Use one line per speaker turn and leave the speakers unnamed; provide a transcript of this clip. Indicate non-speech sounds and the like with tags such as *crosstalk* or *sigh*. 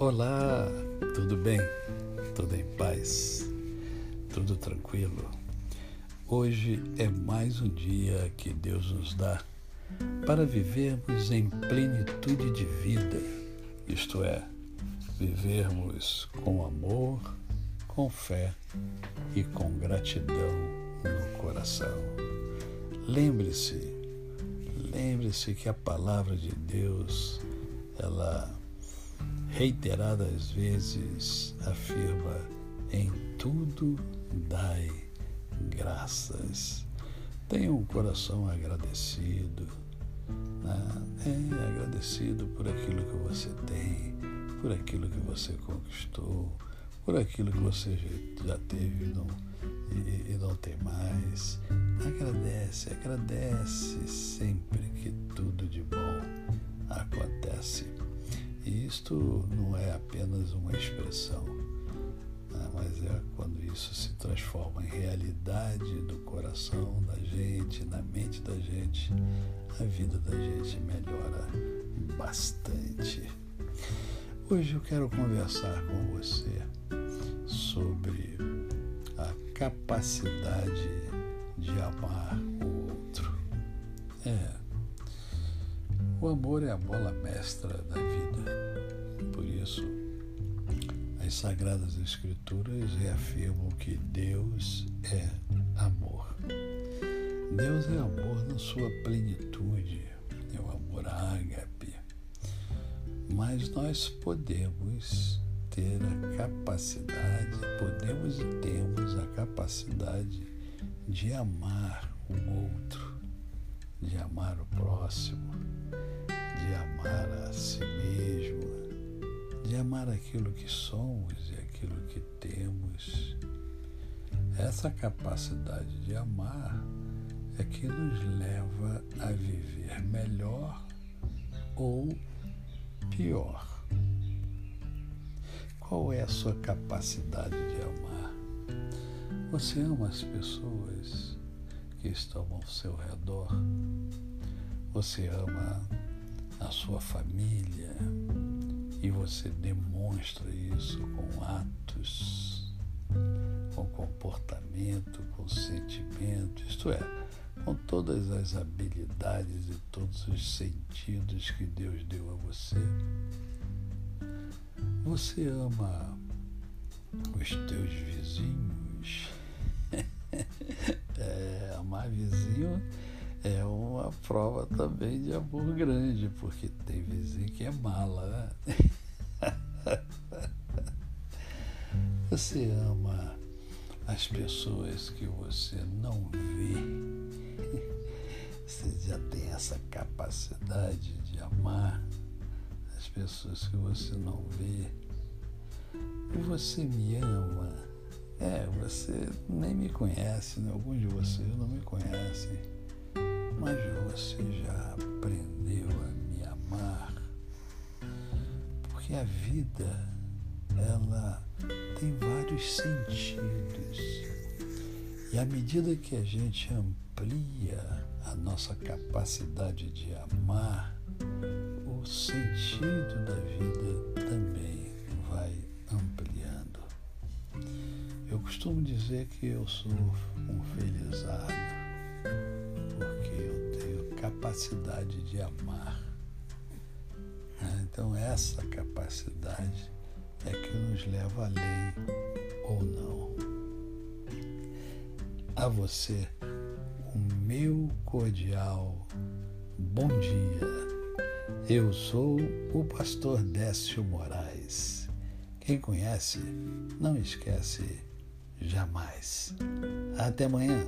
Olá, tudo bem? Tudo em paz? Tudo tranquilo? Hoje é mais um dia que Deus nos dá para vivermos em plenitude de vida, isto é, vivermos com amor, com fé e com gratidão no coração. Lembre-se, lembre-se que a palavra de Deus, ela reiteradas vezes afirma: em tudo dai graças. Tenha um coração agradecido, né? é agradecido por aquilo que você tem, por aquilo que você conquistou, por aquilo que você já teve e não, não tem mais. Agradece, agradece sempre que tudo de bom acontece. E isto não é apenas uma expressão, né? mas é quando isso se transforma em realidade do coração da gente, na mente da gente, a vida da gente melhora bastante. Hoje eu quero conversar com você sobre a capacidade de amar o outro. É, o amor é a bola mestra da vida. Por isso, as Sagradas Escrituras reafirmam que Deus é amor. Deus é amor na sua plenitude, é o amor ágape. Mas nós podemos ter a capacidade, podemos e temos a capacidade de amar o outro, de amar o próximo de amar a si mesmo, de amar aquilo que somos e aquilo que temos. Essa capacidade de amar é que nos leva a viver melhor ou pior. Qual é a sua capacidade de amar? Você ama as pessoas que estão ao seu redor? Você ama a sua família e você demonstra isso com atos, com comportamento, com sentimento, isto é, com todas as habilidades e todos os sentidos que Deus deu a você. Você ama os teus vizinhos. Amar vizinho é uma prova também de amor grande, porque tem vizinho que é mala, né? *laughs* Você ama as pessoas que você não vê. Você já tem essa capacidade de amar as pessoas que você não vê. E você me ama. É, você nem me conhece, né? alguns de vocês não me conhecem mas você já aprendeu a me amar, porque a vida ela tem vários sentidos. E à medida que a gente amplia a nossa capacidade de amar, o sentido da vida também vai. Eu costumo dizer que eu sou um felizardo capacidade de amar. Né? Então, essa capacidade é que nos leva além ou não. A você, o meu cordial bom dia. Eu sou o pastor Décio Moraes. Quem conhece, não esquece jamais. Até amanhã.